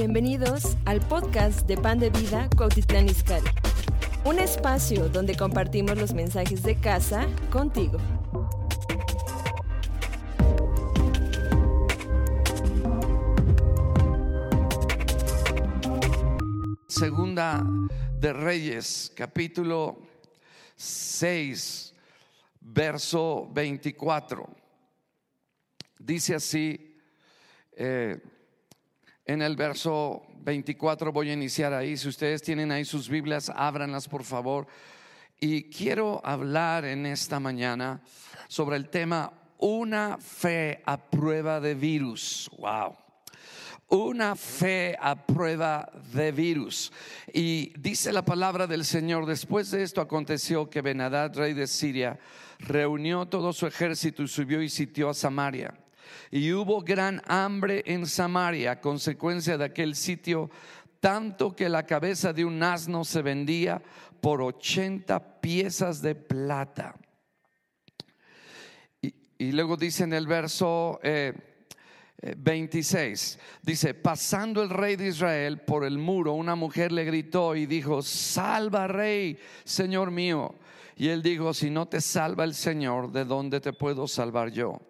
Bienvenidos al podcast de Pan de Vida Cuautitlán Izcalli. Un espacio donde compartimos los mensajes de casa contigo. Segunda de Reyes, capítulo 6, verso 24. Dice así, eh, en el verso 24 voy a iniciar ahí. Si ustedes tienen ahí sus Biblias, ábranlas por favor. Y quiero hablar en esta mañana sobre el tema una fe a prueba de virus. Wow una fe a prueba de virus. Y dice la palabra del Señor, después de esto aconteció que Benadad, rey de Siria, reunió todo su ejército y subió y sitió a Samaria. Y hubo gran hambre en Samaria a consecuencia de aquel sitio, tanto que la cabeza de un asno se vendía por 80 piezas de plata. Y, luego dice en el verso... Eh, 26. Eh, dice, pasando el rey de Israel por el muro, una mujer le gritó y dijo, salva rey, Señor mío. Y él dijo, si no te salva el Señor, ¿de dónde te puedo salvar yo?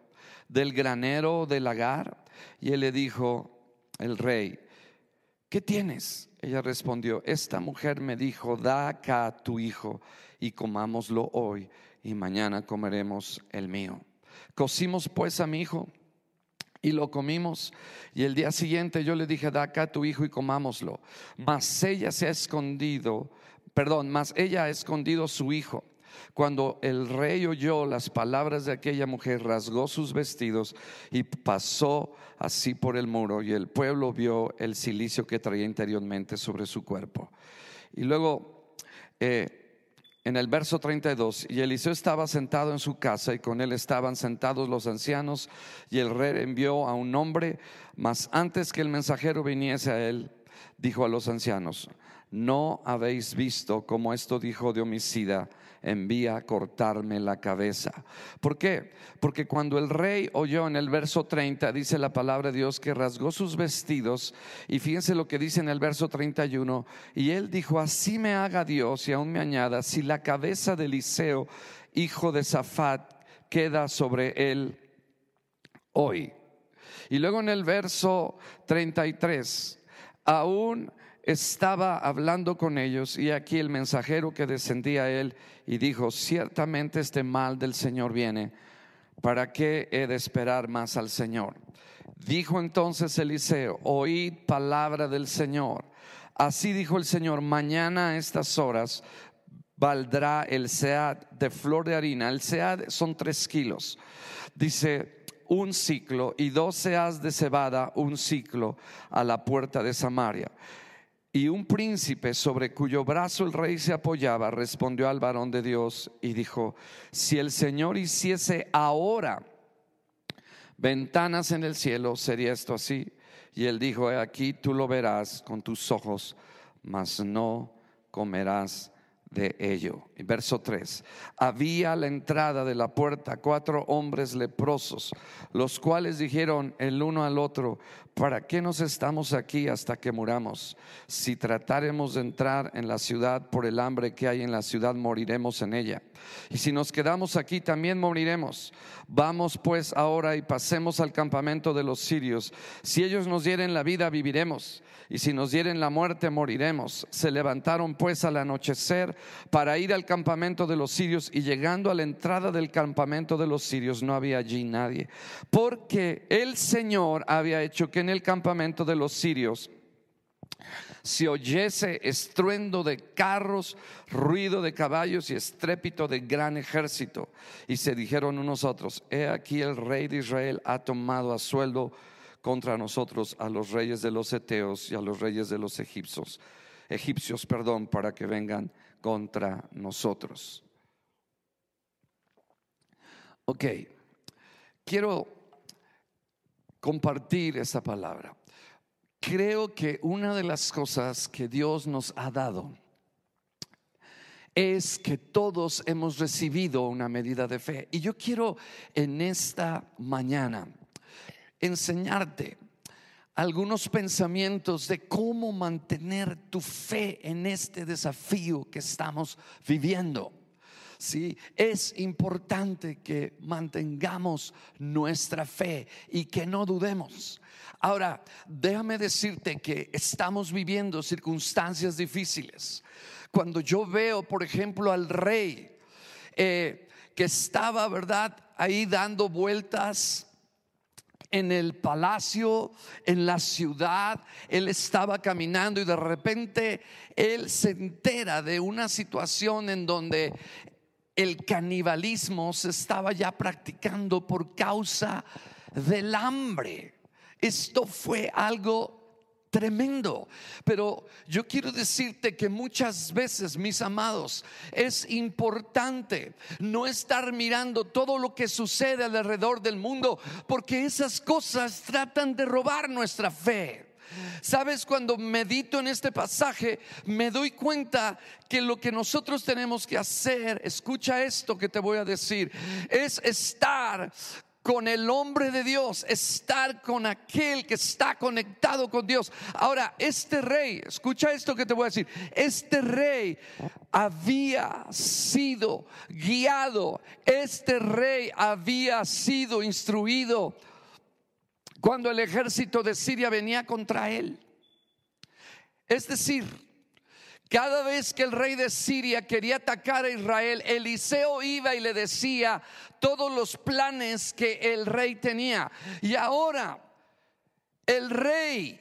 ¿Del granero del lagar? Y él le dijo, el rey, ¿qué tienes? Ella respondió, esta mujer me dijo, da acá a tu hijo y comámoslo hoy y mañana comeremos el mío. Cocimos pues a mi hijo y lo comimos. Y el día siguiente yo le dije, da acá a tu hijo y comámoslo. Mas ella se ha escondido, perdón, mas ella ha escondido su hijo. Cuando el rey oyó las palabras de aquella mujer, rasgó sus vestidos y pasó así por el muro. Y el pueblo vio el silicio que traía interiormente sobre su cuerpo. Y luego eh, en el verso 32, y Eliseo estaba sentado en su casa y con él estaban sentados los ancianos y el rey envió a un hombre, mas antes que el mensajero viniese a él, dijo a los ancianos, no habéis visto como esto dijo de homicida envía a cortarme la cabeza. ¿Por qué? Porque cuando el rey oyó en el verso 30, dice la palabra de Dios que rasgó sus vestidos, y fíjense lo que dice en el verso 31, y él dijo, así me haga Dios y aún me añada, si la cabeza de Eliseo, hijo de Safat, queda sobre él hoy. Y luego en el verso 33, aún estaba hablando con ellos y aquí el mensajero que descendía a él y dijo, ciertamente este mal del Señor viene, ¿para qué he de esperar más al Señor? Dijo entonces Eliseo, oíd palabra del Señor. Así dijo el Señor, mañana a estas horas valdrá el sead de flor de harina. El sead son tres kilos. Dice, un ciclo y dos seas de cebada, un ciclo a la puerta de Samaria. Y un príncipe sobre cuyo brazo el rey se apoyaba respondió al varón de Dios y dijo, si el Señor hiciese ahora ventanas en el cielo, sería esto así. Y él dijo, aquí tú lo verás con tus ojos, mas no comerás de ello. Verso 3. Había a la entrada de la puerta cuatro hombres leprosos, los cuales dijeron el uno al otro, ¿para qué nos estamos aquí hasta que muramos? Si tratáremos de entrar en la ciudad por el hambre que hay en la ciudad, moriremos en ella. Y si nos quedamos aquí, también moriremos. Vamos pues ahora y pasemos al campamento de los sirios. Si ellos nos dieren la vida, viviremos. Y si nos dieren la muerte, moriremos. Se levantaron pues al anochecer para ir al campamento de los sirios y llegando a la entrada del campamento de los sirios no había allí nadie. Porque el Señor había hecho que en el campamento de los sirios si oyese estruendo de carros, ruido de caballos y estrépito de gran ejército. Y se dijeron unos otros, he aquí el rey de Israel ha tomado a sueldo contra nosotros a los reyes de los eteos y a los reyes de los egipcios, egipcios, perdón, para que vengan contra nosotros. Ok, quiero compartir esa palabra creo que una de las cosas que Dios nos ha dado es que todos hemos recibido una medida de fe. Y yo quiero en esta mañana enseñarte algunos pensamientos de cómo mantener tu fe en este desafío que estamos viviendo. Sí, es importante que mantengamos nuestra fe y que no dudemos. Ahora, déjame decirte que estamos viviendo circunstancias difíciles. Cuando yo veo, por ejemplo, al rey eh, que estaba, ¿verdad?, ahí dando vueltas en el palacio, en la ciudad, él estaba caminando y de repente él se entera de una situación en donde el canibalismo se estaba ya practicando por causa del hambre. Esto fue algo tremendo. Pero yo quiero decirte que muchas veces, mis amados, es importante no estar mirando todo lo que sucede alrededor del mundo, porque esas cosas tratan de robar nuestra fe. Sabes, cuando medito en este pasaje, me doy cuenta que lo que nosotros tenemos que hacer, escucha esto que te voy a decir, es estar con el hombre de Dios, estar con aquel que está conectado con Dios. Ahora, este rey, escucha esto que te voy a decir, este rey había sido guiado, este rey había sido instruido cuando el ejército de Siria venía contra él. Es decir, cada vez que el rey de Siria quería atacar a Israel, Eliseo iba y le decía todos los planes que el rey tenía. Y ahora el rey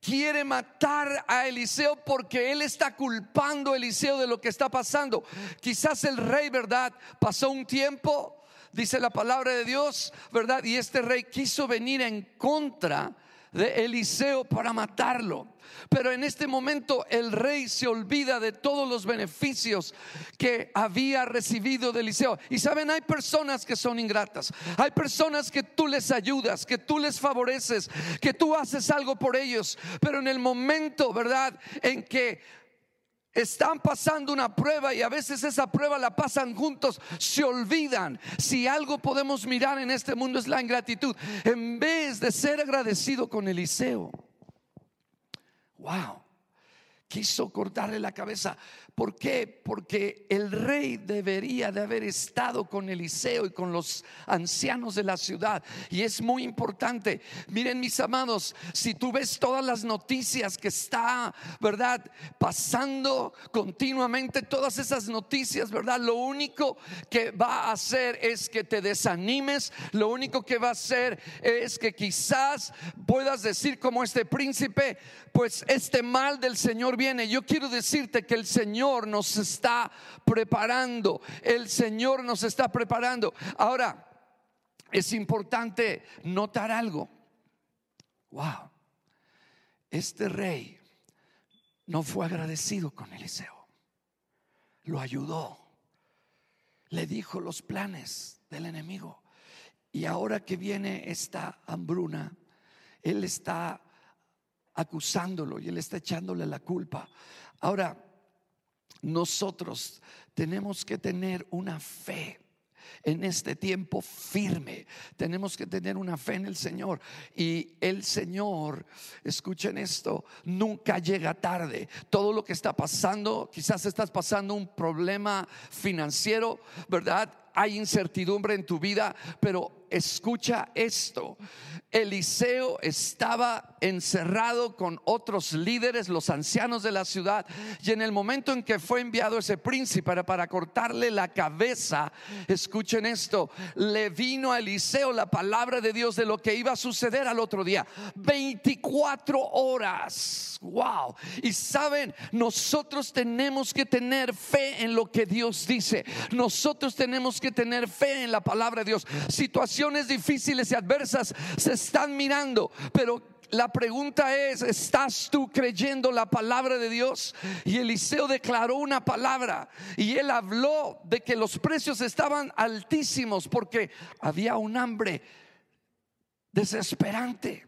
quiere matar a Eliseo porque él está culpando a Eliseo de lo que está pasando. Quizás el rey, ¿verdad? Pasó un tiempo, dice la palabra de Dios, ¿verdad? Y este rey quiso venir en contra de Eliseo para matarlo. Pero en este momento el rey se olvida de todos los beneficios que había recibido de Eliseo. Y saben, hay personas que son ingratas. Hay personas que tú les ayudas, que tú les favoreces, que tú haces algo por ellos. Pero en el momento, ¿verdad? En que están pasando una prueba y a veces esa prueba la pasan juntos, se olvidan. Si algo podemos mirar en este mundo es la ingratitud. En vez de ser agradecido con Eliseo, wow, quiso cortarle la cabeza. ¿Por qué? Porque el rey debería de haber estado con Eliseo y con los ancianos de la ciudad. Y es muy importante. Miren mis amados, si tú ves todas las noticias que está, ¿verdad? Pasando continuamente, todas esas noticias, ¿verdad? Lo único que va a hacer es que te desanimes. Lo único que va a hacer es que quizás puedas decir como este príncipe, pues este mal del Señor viene. Yo quiero decirte que el Señor nos está preparando. El Señor nos está preparando. Ahora, es importante notar algo. Wow. Este rey no fue agradecido con Eliseo. Lo ayudó. Le dijo los planes del enemigo. Y ahora que viene esta hambruna, él está acusándolo y él está echándole la culpa. Ahora, nosotros tenemos que tener una fe en este tiempo firme. Tenemos que tener una fe en el Señor. Y el Señor, escuchen esto, nunca llega tarde. Todo lo que está pasando, quizás estás pasando un problema financiero, ¿verdad? Hay incertidumbre en tu vida, pero escucha esto. Eliseo estaba encerrado con otros líderes, los ancianos de la ciudad, y en el momento en que fue enviado ese príncipe para, para, cortarle la cabeza, escuchen esto, le vino a Eliseo la palabra de Dios de lo que iba a suceder al otro día. 24 horas, wow. Y saben, nosotros tenemos que tener fe en lo que Dios dice, nosotros tenemos que tener fe en la palabra de Dios. Situaciones difíciles y adversas se están mirando, pero la pregunta es, ¿estás tú creyendo la palabra de Dios? Y Eliseo declaró una palabra y él habló de que los precios estaban altísimos porque había un hambre desesperante.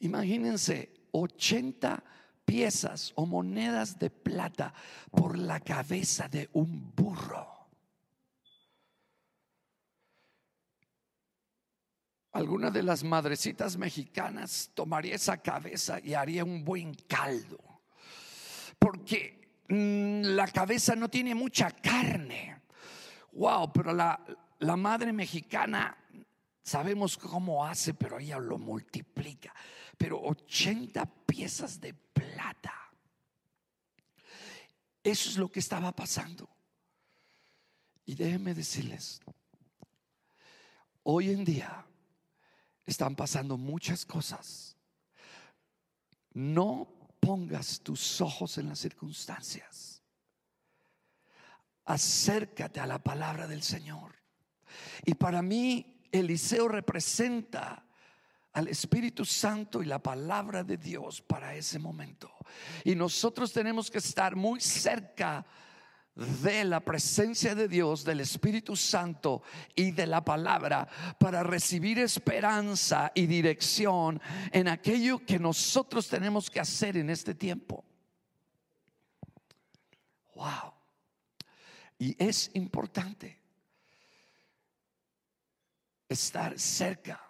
Imagínense 80 piezas o monedas de plata por la cabeza de un burro. alguna de las madrecitas mexicanas tomaría esa cabeza y haría un buen caldo. Porque mm, la cabeza no tiene mucha carne. Wow, pero la, la madre mexicana sabemos cómo hace, pero ella lo multiplica. Pero 80 piezas de plata. Eso es lo que estaba pasando. Y déjenme decirles, hoy en día están pasando muchas cosas. No pongas tus ojos en las circunstancias. Acércate a la palabra del Señor. Y para mí, Eliseo representa al Espíritu Santo y la palabra de Dios para ese momento. Y nosotros tenemos que estar muy cerca de la presencia de Dios, del Espíritu Santo y de la palabra para recibir esperanza y dirección en aquello que nosotros tenemos que hacer en este tiempo. Wow. Y es importante estar cerca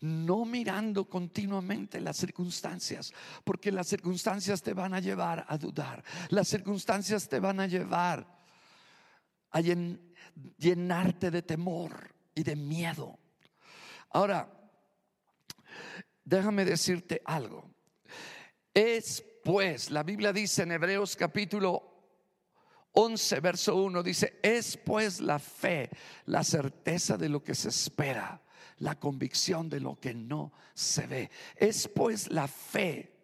no mirando continuamente las circunstancias, porque las circunstancias te van a llevar a dudar, las circunstancias te van a llevar a llenarte de temor y de miedo. Ahora, déjame decirte algo. Es pues, la Biblia dice en Hebreos capítulo 11, verso 1, dice, es pues la fe, la certeza de lo que se espera la convicción de lo que no se ve. Es pues la fe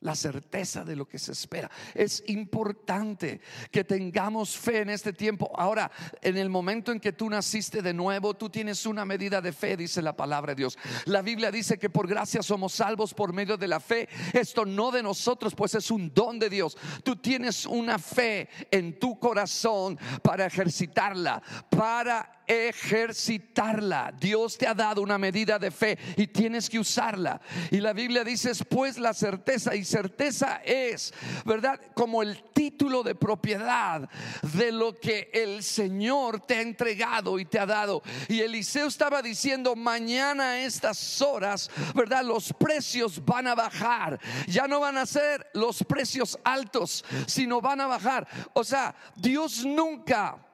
la certeza de lo que se espera. Es importante que tengamos fe en este tiempo. Ahora, en el momento en que tú naciste de nuevo, tú tienes una medida de fe, dice la palabra de Dios. La Biblia dice que por gracia somos salvos por medio de la fe. Esto no de nosotros, pues es un don de Dios. Tú tienes una fe en tu corazón para ejercitarla, para ejercitarla. Dios te ha dado una medida de fe y tienes que usarla. Y la Biblia dice, pues la certeza y certeza es, ¿verdad? Como el título de propiedad de lo que el Señor te ha entregado y te ha dado. Y Eliseo estaba diciendo, mañana a estas horas, ¿verdad? Los precios van a bajar. Ya no van a ser los precios altos, sino van a bajar. O sea, Dios nunca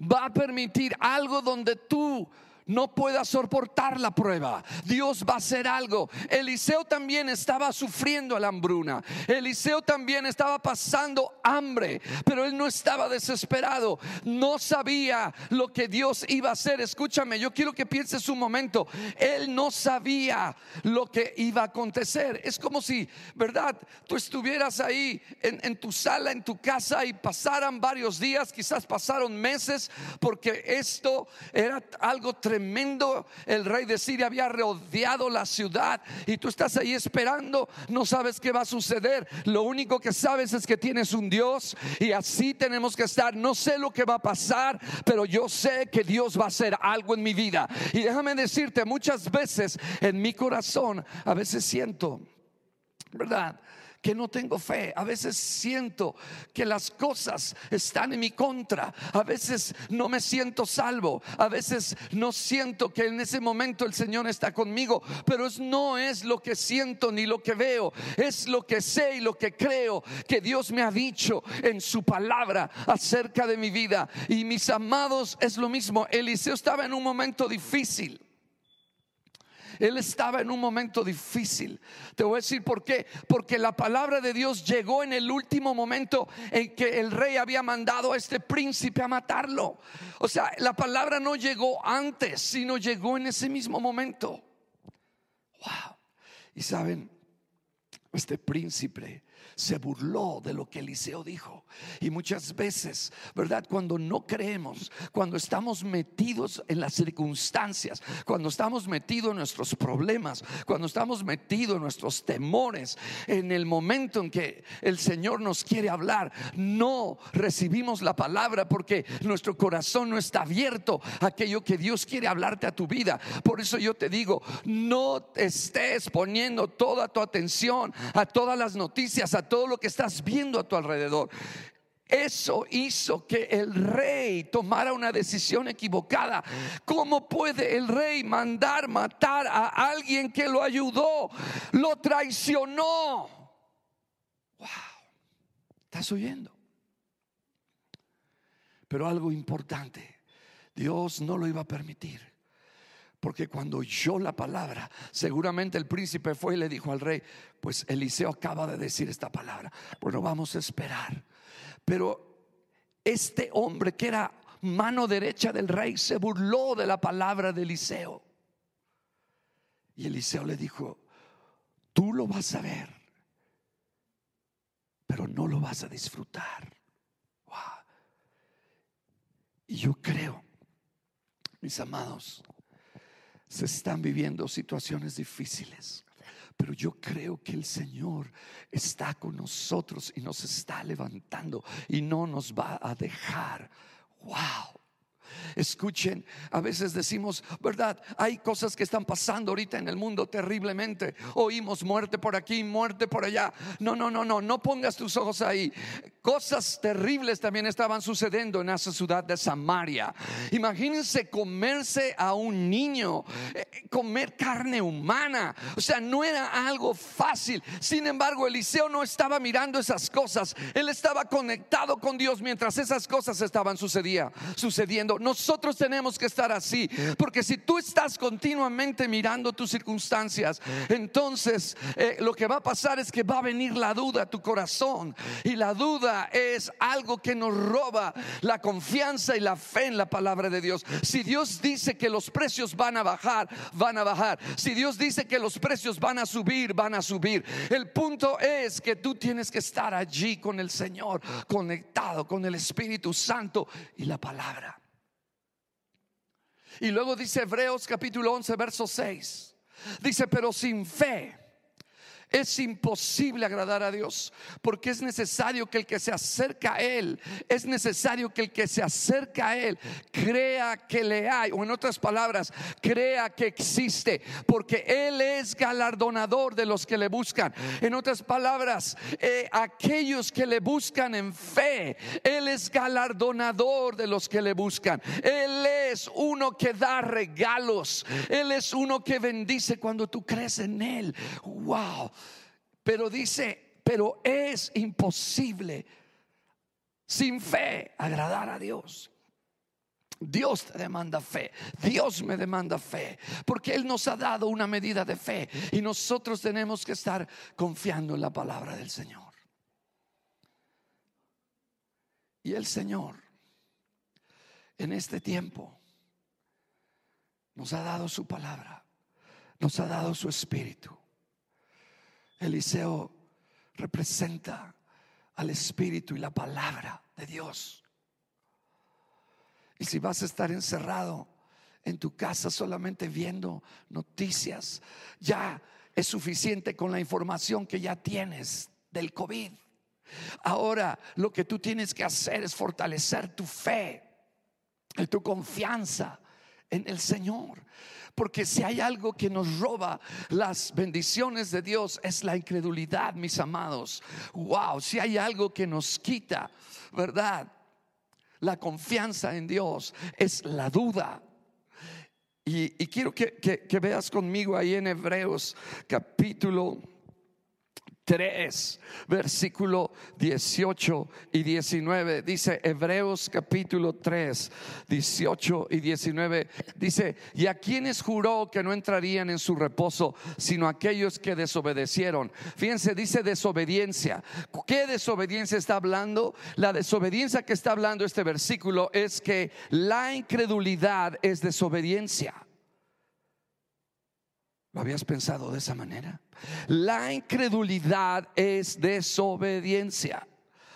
va a permitir algo donde tú no pueda soportar la prueba. Dios va a hacer algo. Eliseo también estaba sufriendo la hambruna. Eliseo también estaba pasando hambre, pero él no estaba desesperado. No sabía lo que Dios iba a hacer. Escúchame, yo quiero que pienses un momento. Él no sabía lo que iba a acontecer. Es como si, ¿verdad? Tú estuvieras ahí en, en tu sala, en tu casa y pasaran varios días, quizás pasaron meses, porque esto era algo tremendo tremendo. El rey de Siria había rodeado la ciudad y tú estás ahí esperando, no sabes qué va a suceder. Lo único que sabes es que tienes un Dios y así tenemos que estar. No sé lo que va a pasar, pero yo sé que Dios va a hacer algo en mi vida. Y déjame decirte, muchas veces en mi corazón, a veces siento, ¿verdad? Que no tengo fe. A veces siento que las cosas están en mi contra. A veces no me siento salvo. A veces no siento que en ese momento el Señor está conmigo. Pero no es lo que siento ni lo que veo. Es lo que sé y lo que creo que Dios me ha dicho en su palabra acerca de mi vida. Y mis amados, es lo mismo. Eliseo estaba en un momento difícil. Él estaba en un momento difícil. Te voy a decir por qué. Porque la palabra de Dios llegó en el último momento en que el rey había mandado a este príncipe a matarlo. O sea, la palabra no llegó antes, sino llegó en ese mismo momento. Wow. Y saben, este príncipe se burló de lo que Eliseo dijo. Y muchas veces, ¿verdad? Cuando no creemos, cuando estamos metidos en las circunstancias, cuando estamos metidos en nuestros problemas, cuando estamos metidos en nuestros temores, en el momento en que el Señor nos quiere hablar, no recibimos la palabra porque nuestro corazón no está abierto a aquello que Dios quiere hablarte a tu vida. Por eso yo te digo, no estés poniendo toda tu atención a todas las noticias, todo lo que estás viendo a tu alrededor. Eso hizo que el rey tomara una decisión equivocada. ¿Cómo puede el rey mandar matar a alguien que lo ayudó? Lo traicionó. Wow. ¿Estás oyendo? Pero algo importante, Dios no lo iba a permitir. Porque cuando oyó la palabra, seguramente el príncipe fue y le dijo al rey, pues Eliseo acaba de decir esta palabra. Bueno, vamos a esperar. Pero este hombre que era mano derecha del rey se burló de la palabra de Eliseo. Y Eliseo le dijo, tú lo vas a ver, pero no lo vas a disfrutar. Y yo creo, mis amados, se están viviendo situaciones difíciles. Pero yo creo que el Señor está con nosotros y nos está levantando y no nos va a dejar. Wow. Escuchen, a veces decimos, ¿verdad? Hay cosas que están pasando ahorita en el mundo terriblemente. Oímos muerte por aquí, muerte por allá. No, no, no, no, no pongas tus ojos ahí. Cosas terribles también estaban sucediendo en esa ciudad de Samaria. Imagínense comerse a un niño, eh, comer carne humana. O sea, no era algo fácil. Sin embargo, Eliseo no estaba mirando esas cosas. Él estaba conectado con Dios mientras esas cosas estaban sucedía, sucediendo. Nosotros tenemos que estar así, porque si tú estás continuamente mirando tus circunstancias, entonces eh, lo que va a pasar es que va a venir la duda a tu corazón. Y la duda es algo que nos roba la confianza y la fe en la palabra de Dios. Si Dios dice que los precios van a bajar, van a bajar. Si Dios dice que los precios van a subir, van a subir. El punto es que tú tienes que estar allí con el Señor, conectado con el Espíritu Santo y la palabra. Y luego dice Hebreos capítulo 11, verso 6. Dice, pero sin fe es imposible agradar a Dios porque es necesario que el que se acerca a Él, es necesario que el que se acerca a Él crea que le hay, o en otras palabras, crea que existe, porque Él es galardonador de los que le buscan. En otras palabras, eh, aquellos que le buscan en fe, Él es galardonador de los que le buscan. Él es uno que da regalos, Él es uno que bendice cuando tú crees en Él. Wow. Pero dice, pero es imposible sin fe agradar a Dios. Dios te demanda fe, Dios me demanda fe, porque Él nos ha dado una medida de fe y nosotros tenemos que estar confiando en la palabra del Señor. Y el Señor en este tiempo nos ha dado su palabra, nos ha dado su espíritu. Eliseo representa al Espíritu y la palabra de Dios. Y si vas a estar encerrado en tu casa solamente viendo noticias, ya es suficiente con la información que ya tienes del COVID. Ahora lo que tú tienes que hacer es fortalecer tu fe, y tu confianza en el Señor. Porque si hay algo que nos roba las bendiciones de Dios es la incredulidad, mis amados. Wow, si hay algo que nos quita, ¿verdad? La confianza en Dios es la duda. Y, quiero que, veas conmigo ahí en Hebreos capítulo 3, versículo 18 y 19. Dice Hebreos capítulo 3, 18 y 19. Dice, y a quienes juró que no entrarían en su reposo, sino aquellos que desobedecieron. Fíjense, dice desobediencia. ¿Qué desobediencia está hablando? La desobediencia que está hablando este versículo es que la incredulidad es desobediencia. ¿Lo habías pensado de esa manera? La incredulidad es desobediencia.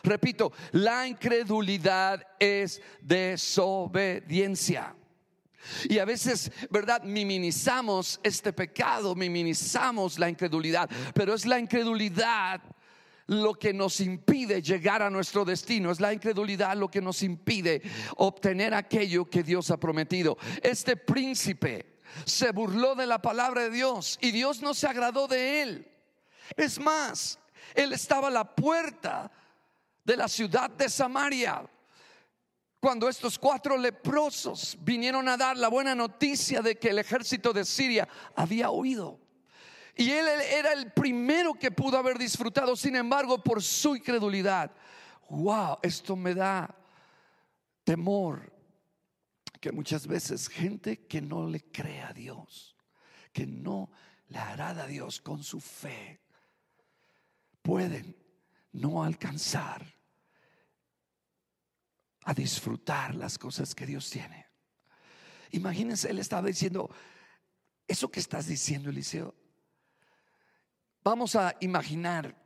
Repito, la incredulidad es desobediencia. Y a veces, ¿verdad? Minimizamos este pecado, minimizamos la incredulidad, pero es la incredulidad lo que nos impide llegar a nuestro destino, es la incredulidad lo que nos impide obtener aquello que Dios ha prometido. Este príncipe se burló de la palabra de Dios y Dios no se agradó de él. Es más, él estaba a la puerta de la ciudad de Samaria. Cuando estos cuatro leprosos vinieron a dar la buena noticia de que el ejército de Siria había huido. Y él era el primero que pudo haber disfrutado, sin embargo, por su incredulidad. Wow, esto me da temor que muchas veces gente que no le cree a Dios, que no le agrada a Dios con su fe, pueden no alcanzar a disfrutar las cosas que Dios tiene. Imagínense, él estaba diciendo, eso que estás diciendo, Eliseo, vamos a imaginar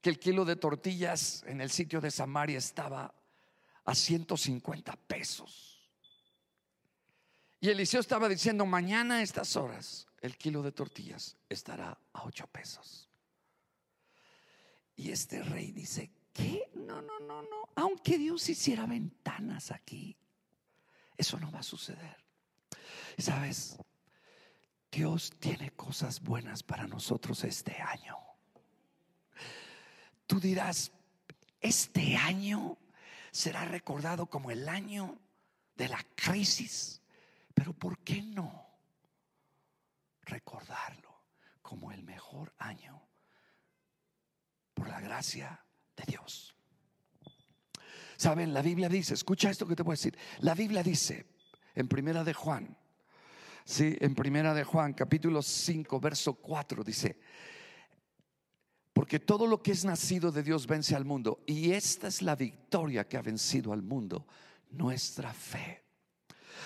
que el kilo de tortillas en el sitio de Samaria estaba a 150 pesos. Y Eliseo estaba diciendo, mañana a estas horas el kilo de tortillas estará a 8 pesos. Y este rey dice, ¿qué? No, no, no, no. Aunque Dios hiciera ventanas aquí, eso no va a suceder. ¿Sabes? Dios tiene cosas buenas para nosotros este año. Tú dirás, este año será recordado como el año de la crisis pero ¿por qué no recordarlo como el mejor año por la gracia de Dios? Saben, la Biblia dice, escucha esto que te voy a decir. La Biblia dice en Primera de Juan, sí, en Primera de Juan, capítulo 5, verso 4 dice, porque todo lo que es nacido de Dios vence al mundo y esta es la victoria que ha vencido al mundo, nuestra fe.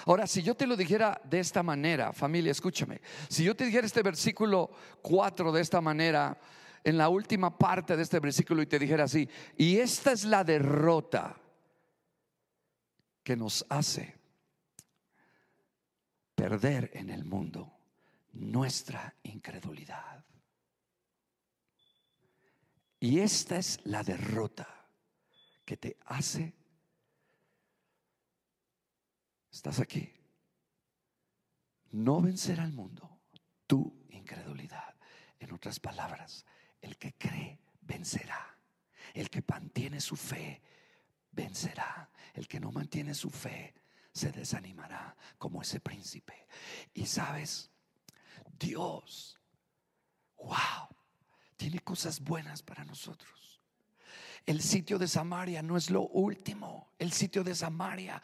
Ahora, si yo te lo dijera de esta manera, familia, escúchame, si yo te dijera este versículo 4 de esta manera, en la última parte de este versículo y te dijera así, y esta es la derrota que nos hace perder en el mundo nuestra incredulidad. Y esta es la derrota que te hace Estás aquí. No vencer al mundo, tu incredulidad. En otras palabras, el que cree vencerá. El que mantiene su fe vencerá. El que no mantiene su fe se desanimará como ese príncipe. Y sabes, Dios, wow, tiene cosas buenas para nosotros. El sitio de Samaria no es lo último. El sitio de Samaria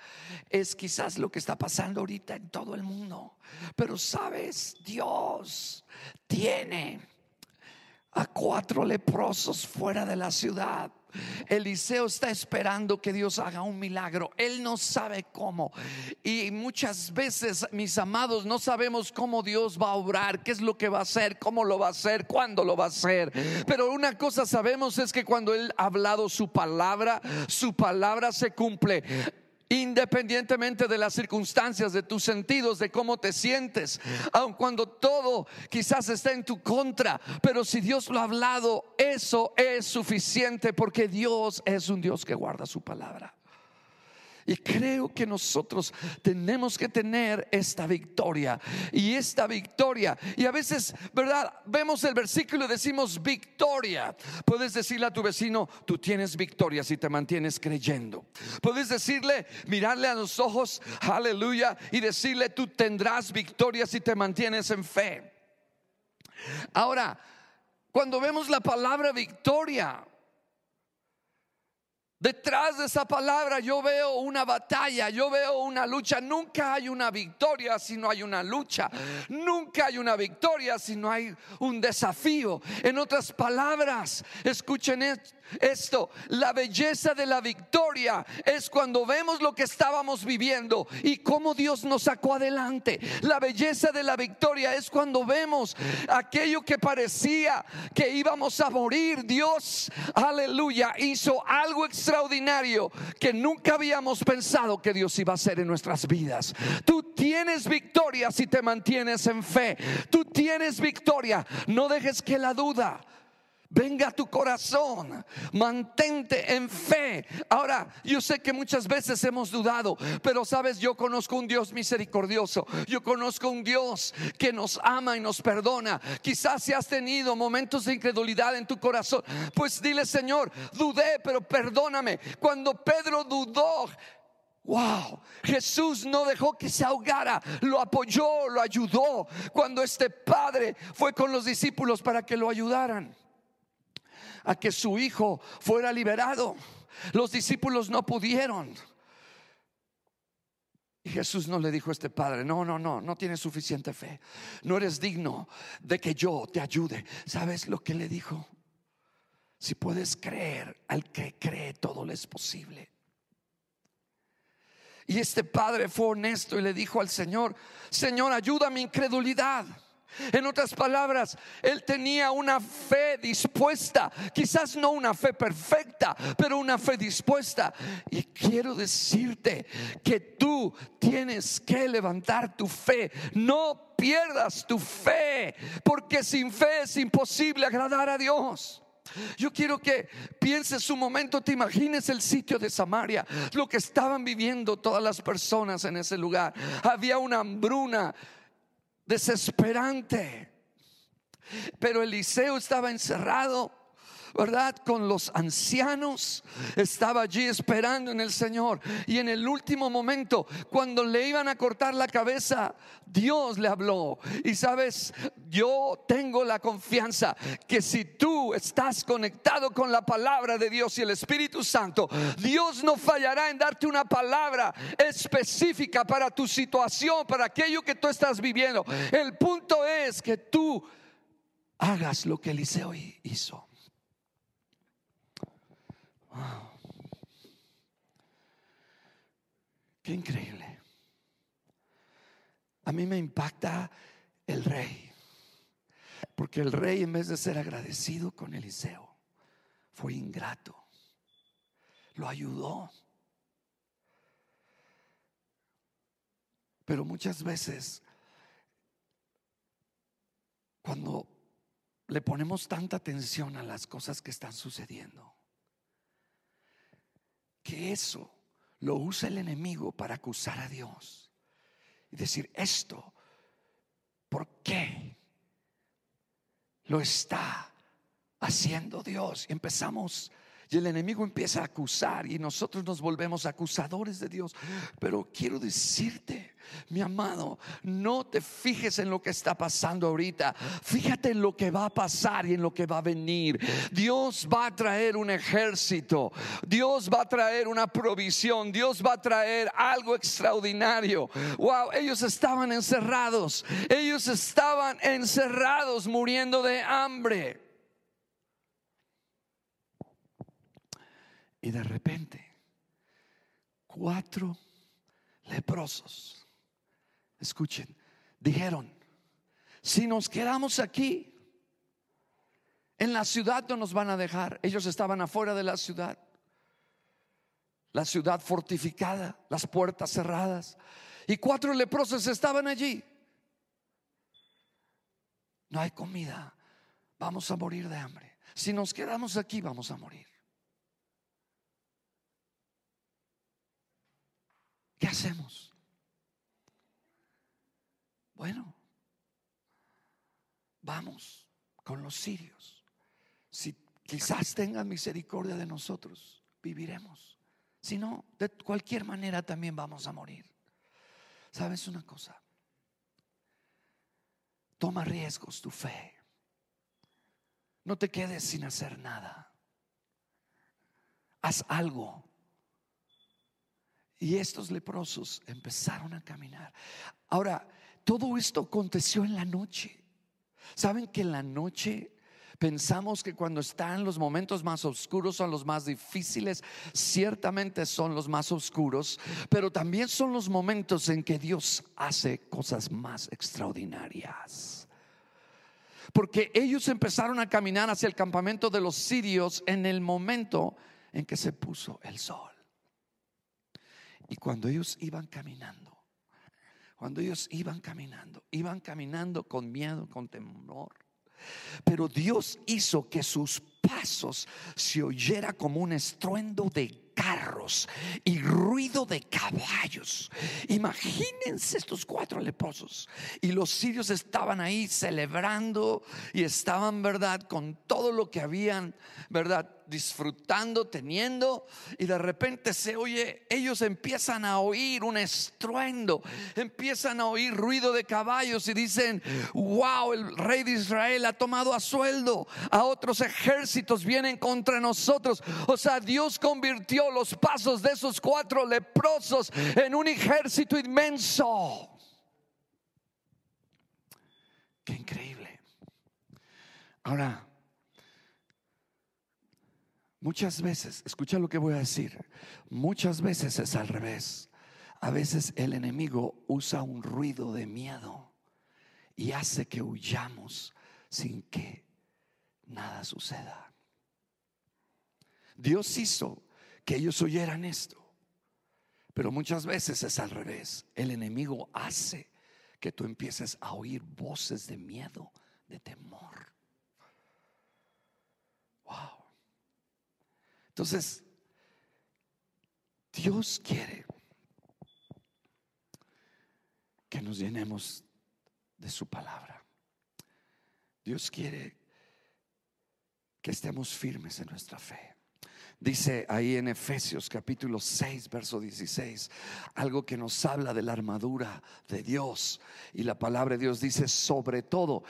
es quizás lo que está pasando ahorita en todo el mundo. Pero sabes, Dios tiene a cuatro leprosos fuera de la ciudad Eliseo está esperando que Dios haga un milagro. Él no sabe cómo. Y muchas veces, mis amados, no sabemos cómo Dios va a obrar, qué es lo que va a hacer, cómo lo va a hacer, cuándo lo va a hacer. Pero una cosa sabemos es que cuando Él ha hablado su palabra, su palabra se cumple independientemente de las circunstancias, de tus sentidos, de cómo te sientes, aun cuando todo quizás esté en tu contra, pero si Dios lo ha hablado, eso es suficiente porque Dios es un Dios que guarda su palabra. Y creo que nosotros tenemos que tener esta victoria. Y esta victoria. Y a veces, ¿verdad? Vemos el versículo y decimos victoria. Puedes decirle a tu vecino, tú tienes victoria si te mantienes creyendo. Puedes decirle, mirarle a los ojos, aleluya, y decirle, tú tendrás victoria si te mantienes en fe. Ahora, cuando vemos la palabra victoria, Detrás de esa palabra yo veo una batalla, yo veo una lucha. Nunca hay una victoria si no hay una lucha. Nunca hay una victoria si no hay un desafío. En otras palabras, escuchen esto, la belleza de la victoria es cuando vemos lo que estábamos viviendo y cómo Dios nos sacó adelante. La belleza de la victoria es cuando vemos aquello que parecía que íbamos a morir. Dios, aleluya, hizo algo extraordinario que nunca habíamos pensado que Dios iba a hacer en nuestras vidas. Tú tienes victoria si te mantienes en fe. Tú tienes victoria. No dejes que la duda venga a tu corazón, mantente en fe. Ahora, yo sé que muchas veces hemos dudado, pero sabes, yo conozco un Dios misericordioso, yo conozco un Dios que nos ama y nos perdona. Quizás si has tenido momentos de incredulidad en tu corazón, pues dile, Señor, dudé, pero perdóname. Cuando Pedro dudó, Wow, Jesús no dejó que se ahogara, lo apoyó, lo ayudó. Cuando este padre fue con los discípulos para que lo ayudaran a que su hijo fuera liberado. Los discípulos no pudieron. Y Jesús no le dijo a este padre, no, no, no, no tienes suficiente fe. No eres digno de que yo te ayude. ¿Sabes lo que le dijo? Si puedes creer, al que cree todo le es posible. Y este padre fue honesto y le dijo al Señor, Señor, ayuda a mi incredulidad. En otras palabras, él tenía una fe dispuesta, quizás no una fe perfecta, pero una fe dispuesta. Y quiero decirte que tú tienes que levantar tu fe. No pierdas tu fe, porque sin fe es imposible agradar a Dios. Yo quiero que pienses un momento, te imagines el sitio de Samaria, lo que estaban viviendo todas las personas en ese lugar. Había una hambruna desesperante. Pero Eliseo estaba encerrado ¿verdad? Con los ancianos. Estaba allí esperando en el Señor. Y en el último momento, cuando le iban a cortar la cabeza, Dios le habló. Y sabes, yo tengo la confianza que si tú estás conectado con la palabra de Dios y el Espíritu Santo, Dios no fallará en darte una palabra específica para tu situación, para aquello que tú estás viviendo. El punto es que tú hagas lo que Eliseo hizo. Qué increíble. A mí me impacta el rey. Porque el rey en vez de ser agradecido con Eliseo, fue ingrato. Lo ayudó. Pero muchas veces, cuando le ponemos tanta atención a las cosas que están sucediendo, que eso lo usa el enemigo para acusar a Dios y decir esto, ¿por qué lo está haciendo Dios? Y empezamos y el enemigo empieza a acusar y nosotros nos volvemos acusadores de Dios. Pero quiero decirte, mi amado, no te fijes en lo que está pasando ahorita. Fíjate en lo que va a pasar y en lo que va a venir. Dios va a traer un ejército. Dios va a traer una provisión. Dios va a traer algo extraordinario. Wow, ellos estaban encerrados. Ellos estaban encerrados muriendo de hambre. Y de repente, cuatro leprosos, escuchen, dijeron, si nos quedamos aquí, en la ciudad no nos van a dejar. Ellos estaban afuera de la ciudad. La ciudad fortificada, las puertas cerradas. Y cuatro leprosos estaban allí. No hay comida. Vamos a morir de hambre. Si nos quedamos aquí, vamos a morir. ¿Qué hacemos? Bueno, vamos con los sirios. Si quizás tengan misericordia de nosotros, viviremos. Si no, de cualquier manera también vamos a morir. ¿Sabes una cosa? Toma riesgos tu fe. No te quedes sin hacer nada. Haz algo y estos leprosos empezaron a caminar. Ahora, todo esto aconteció en la noche. ¿Saben que en la noche pensamos que cuando están los momentos más oscuros son los más difíciles? Ciertamente son los más oscuros, pero también son los momentos en que Dios hace cosas más extraordinarias. Porque ellos empezaron a caminar hacia el campamento de los sirios en el momento en que se puso el sol. Y cuando ellos iban caminando, cuando ellos iban caminando, iban caminando con miedo, con temor. Pero Dios hizo que sus pasos se oyera como un estruendo de carros y ruido de caballos. Imagínense estos cuatro leprosos. Y los sirios estaban ahí celebrando y estaban, ¿verdad? Con todo lo que habían, ¿verdad? Disfrutando, teniendo, y de repente se oye, ellos empiezan a oír un estruendo, empiezan a oír ruido de caballos y dicen, wow, el rey de Israel ha tomado a sueldo, a otros ejércitos vienen contra nosotros. O sea, Dios convirtió los pasos de esos cuatro leprosos en un ejército inmenso. Qué increíble. Ahora, Muchas veces, escucha lo que voy a decir, muchas veces es al revés. A veces el enemigo usa un ruido de miedo y hace que huyamos sin que nada suceda. Dios hizo que ellos oyeran esto, pero muchas veces es al revés. El enemigo hace que tú empieces a oír voces de miedo, de temor. Entonces, Dios quiere que nos llenemos de su palabra. Dios quiere que estemos firmes en nuestra fe. Dice ahí en Efesios capítulo 6, verso 16, algo que nos habla de la armadura de Dios. Y la palabra de Dios dice, sobre todo,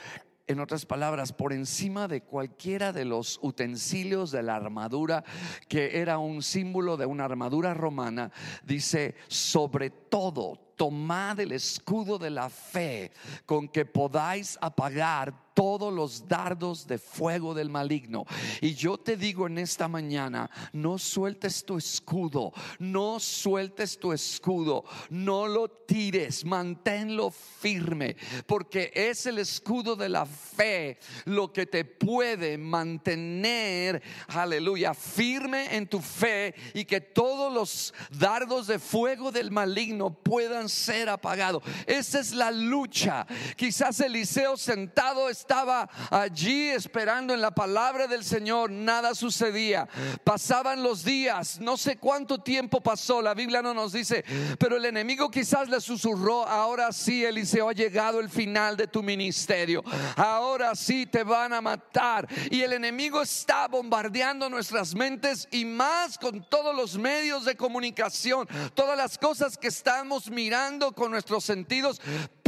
en otras palabras, por encima de cualquiera de los utensilios de la armadura, que era un símbolo de una armadura romana, dice, sobre todo, tomad el escudo de la fe con que podáis apagar todos los dardos de fuego del maligno. Y yo te digo en esta mañana, no sueltes tu escudo, no sueltes tu escudo, no lo tires, manténlo firme, porque es el escudo de la fe lo que te puede mantener, aleluya, firme en tu fe y que todos los dardos de fuego del maligno puedan ser apagados. Esa es la lucha. Quizás Eliseo sentado estaba allí esperando en la palabra del Señor, nada sucedía. Pasaban los días, no sé cuánto tiempo pasó, la Biblia no nos dice, pero el enemigo quizás le susurró, ahora sí, Eliseo, ha llegado el final de tu ministerio, ahora sí te van a matar. Y el enemigo está bombardeando nuestras mentes y más con todos los medios de comunicación, todas las cosas que estamos mirando con nuestros sentidos,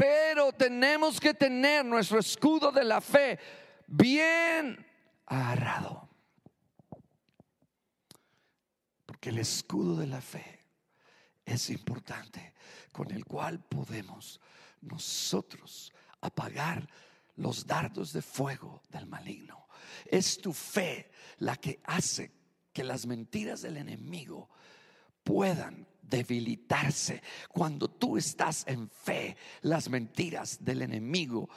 pero tenemos que tener nuestro escudo de la fe bien agarrado. Porque el escudo de la fe es importante, con el cual podemos nosotros apagar los dardos de fuego del maligno. Es tu fe la que hace que las mentiras del enemigo puedan debilitarse. Cuando tú estás en fe, las mentiras del enemigo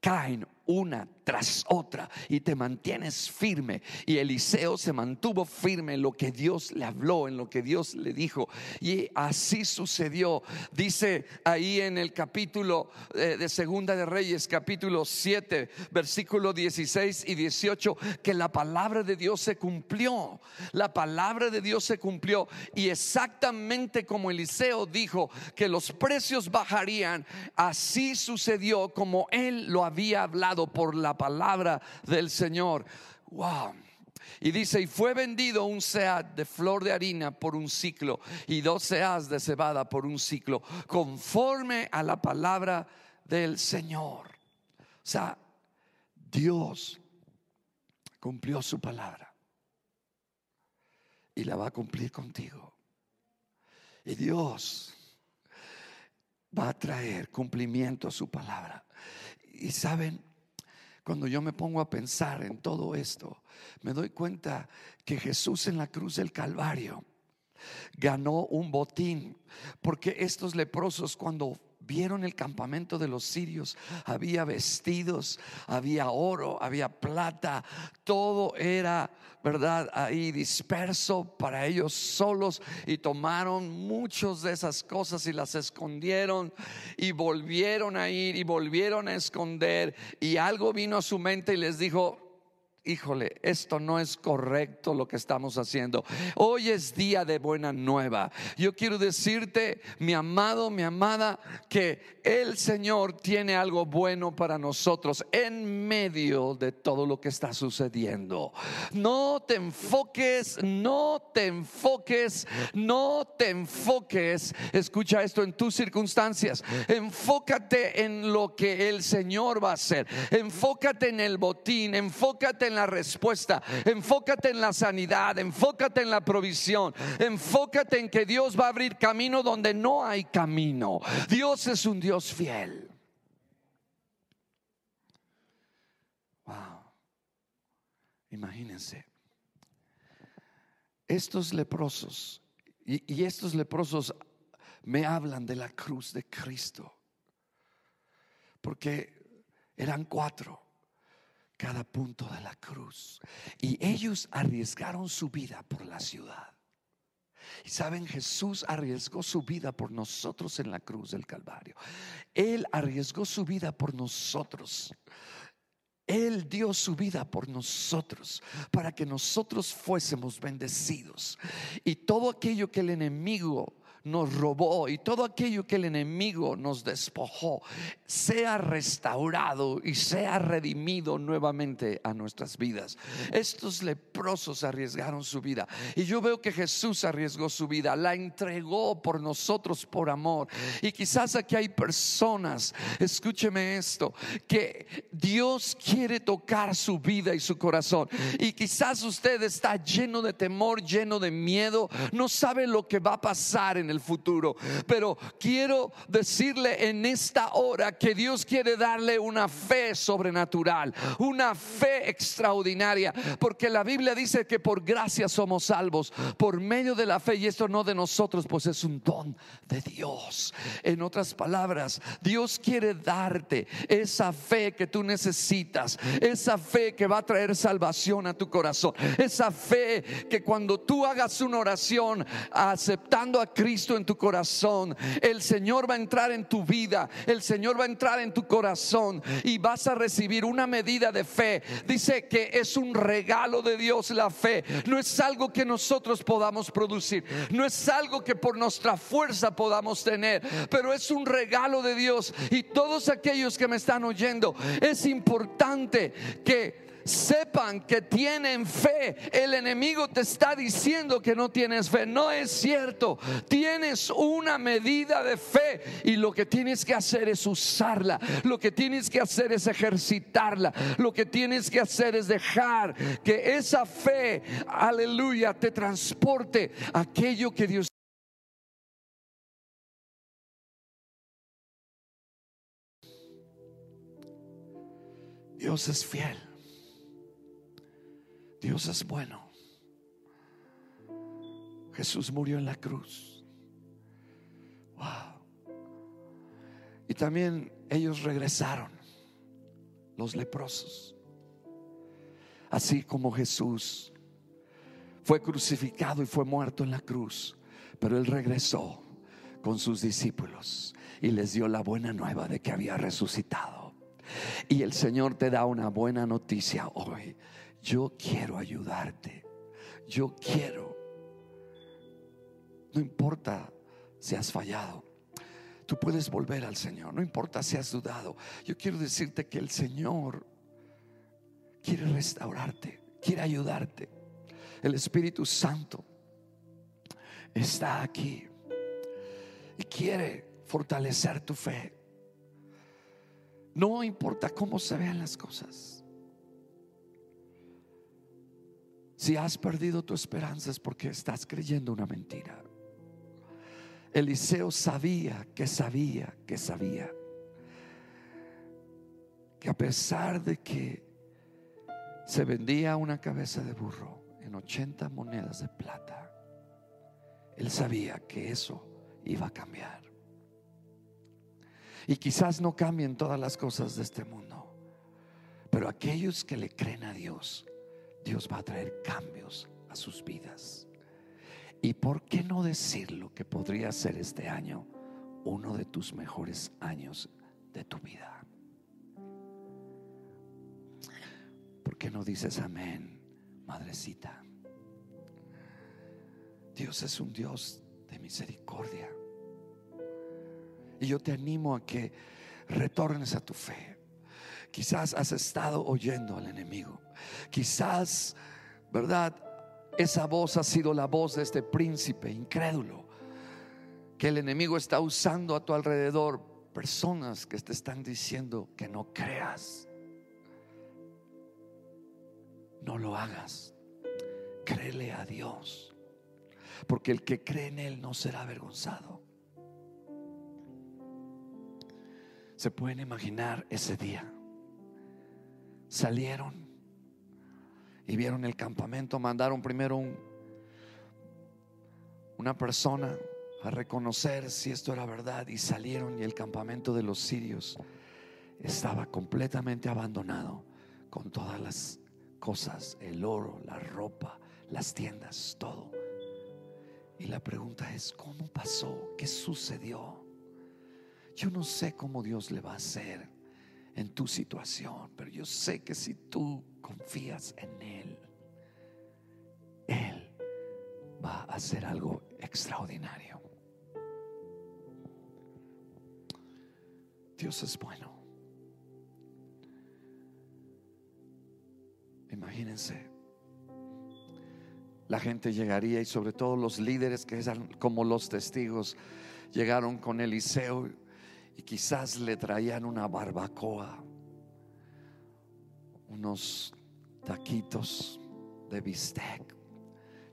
caen una tras otra y te mantienes firme. Y Eliseo se mantuvo firme en lo que Dios le habló, en lo que Dios le dijo. Y así sucedió. Dice ahí en el capítulo eh, de Segunda de Reyes, capítulo 7, versículo 16 y 18, que la palabra de Dios se cumplió. La palabra de Dios se cumplió. Y exactamente como Eliseo dijo que los precios bajarían, así sucedió como él lo había hablado por la palabra del Señor. Wow. Y dice, y fue vendido un sead de flor de harina por un ciclo y dos seas de cebada por un ciclo, conforme a la palabra del Señor. O sea, Dios cumplió su palabra y la va a cumplir contigo. Y Dios va a traer cumplimiento a su palabra. Y saben, cuando yo me pongo a pensar en todo esto, me doy cuenta que Jesús en la cruz del Calvario ganó un botín, porque estos leprosos cuando vieron el campamento de los sirios, había vestidos, había oro, había plata, todo era, ¿verdad? Ahí disperso para ellos solos. Y tomaron muchas de esas cosas y las escondieron. Y volvieron a ir y volvieron a esconder. Y algo vino a su mente y les dijo, híjole, esto no es correcto lo que estamos haciendo. Hoy es día de buena nueva. Yo quiero decirte, mi amado, mi amada, que el Señor tiene algo bueno para nosotros en medio de todo lo que está sucediendo. No te enfoques, no te enfoques, no te enfoques. Escucha esto en tus circunstancias. Enfócate en lo que el Señor va a hacer. Enfócate en el botín, enfócate en la respuesta, enfócate en la sanidad, enfócate en la provisión, enfócate en que Dios va a abrir camino donde no hay camino. Dios es un Dios fiel. Wow. Imagínense. Estos leprosos, y, y estos leprosos me hablan de la cruz de Cristo, porque eran cuatro cada punto de la cruz. Y ellos arriesgaron su vida por la ciudad. Y saben, Jesús arriesgó su vida por nosotros en la cruz del Calvario. Él arriesgó su vida por nosotros. Él dio su vida por nosotros para que nosotros fuésemos bendecidos. Y todo aquello que el enemigo nos robó y todo aquello que el enemigo nos despojó sea restaurado y sea redimido nuevamente a nuestras vidas. Estos leprosos arriesgaron su vida y yo veo que Jesús arriesgó su vida, la entregó por nosotros por amor. Y quizás aquí hay personas, escúcheme esto, que Dios quiere tocar su vida y su corazón. Y quizás usted está lleno de temor, lleno de miedo, no sabe lo que va a pasar en el futuro. Pero quiero decirle en esta hora que Dios quiere darle una fe sobrenatural, una fe extraordinaria, porque la Biblia dice que por gracia somos salvos, por medio de la fe, y esto no de nosotros, pues es un don de Dios. En otras palabras, Dios quiere darte esa fe que tú necesitas, esa fe que va a traer salvación a tu corazón, esa fe que cuando tú hagas una oración aceptando a Cristo, en tu corazón, el Señor va a entrar en tu vida, el Señor va a entrar en tu corazón y vas a recibir una medida de fe. Dice que es un regalo de Dios la fe, no es algo que nosotros podamos producir, no es algo que por nuestra fuerza podamos tener, pero es un regalo de Dios. Y todos aquellos que me están oyendo, es importante que sepan que tienen fe. El enemigo te está diciendo que no tienes fe. No es cierto. Tienes una medida de fe y lo que tienes que hacer es usarla. Lo que tienes que hacer es ejercitarla. Lo que tienes que hacer es dejar que esa fe, aleluya, te transporte aquello que Dios Dios es fiel. Dios es bueno. Jesús murió en la cruz. Wow. Y también ellos regresaron, los leprosos. Así como Jesús fue crucificado y fue muerto en la cruz, pero él regresó con sus discípulos y les dio la buena nueva de que había resucitado. Y el Señor te da una buena noticia hoy yo quiero ayudarte. Yo quiero. No importa si has fallado. Tú puedes volver al Señor. No importa si has dudado. Yo quiero decirte que el Señor quiere restaurarte. Quiere ayudarte. El Espíritu Santo está aquí. Y quiere fortalecer tu fe. No importa cómo se vean las cosas. Si has perdido tu esperanza es porque estás creyendo una mentira. Eliseo sabía que sabía que sabía que a pesar de que se vendía una cabeza de burro en 80 monedas de plata, él sabía que eso iba a cambiar. Y quizás no cambien todas las cosas de este mundo. Pero aquellos que le creen a Dios, Dios va a traer cambios a sus vidas. ¿Y por qué no decirlo que podría ser este año uno de tus mejores años de tu vida? ¿Por qué no dices amén, madrecita? Dios es un Dios de misericordia. Y yo te animo a que retornes a tu fe. Quizás has estado oyendo al enemigo. Quizás, ¿verdad? Esa voz ha sido la voz de este príncipe incrédulo. Que el enemigo está usando a tu alrededor. Personas que te están diciendo que no creas. No lo hagas. Créele a Dios. Porque el que cree en Él no será avergonzado. Se pueden imaginar ese día. Salieron y vieron el campamento. Mandaron primero un, una persona a reconocer si esto era verdad y salieron y el campamento de los sirios estaba completamente abandonado con todas las cosas, el oro, la ropa, las tiendas, todo. Y la pregunta es, ¿cómo pasó? ¿Qué sucedió? Yo no sé cómo Dios le va a hacer en tu situación, pero yo sé que si tú confías en Él, Él va a hacer algo extraordinario. Dios es bueno. Imagínense, la gente llegaría y sobre todo los líderes que eran como los testigos llegaron con Eliseo y quizás le traían una barbacoa, unos taquitos de bistec.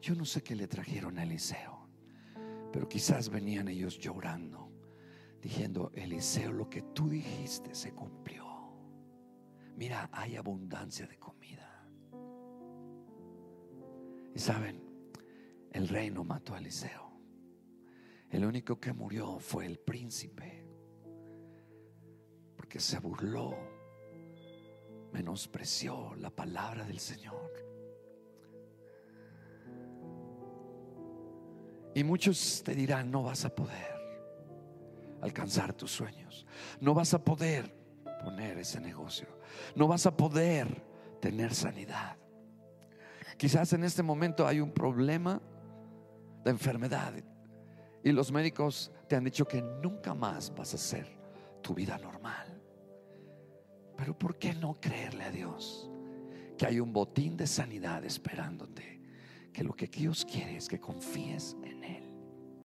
Yo no sé qué le trajeron a Eliseo, pero quizás venían ellos llorando, diciendo, Eliseo, lo que tú dijiste se cumplió. Mira, hay abundancia de comida. Y saben, el reino mató a Eliseo. El único que murió fue el príncipe que se burló, menospreció la palabra del Señor. Y muchos te dirán, no vas a poder alcanzar tus sueños, no vas a poder poner ese negocio, no vas a poder tener sanidad. Quizás en este momento hay un problema de enfermedad y los médicos te han dicho que nunca más vas a hacer tu vida normal. Pero ¿por qué no creerle a Dios? Que hay un botín de sanidad esperándote. Que lo que Dios quiere es que confíes en Él.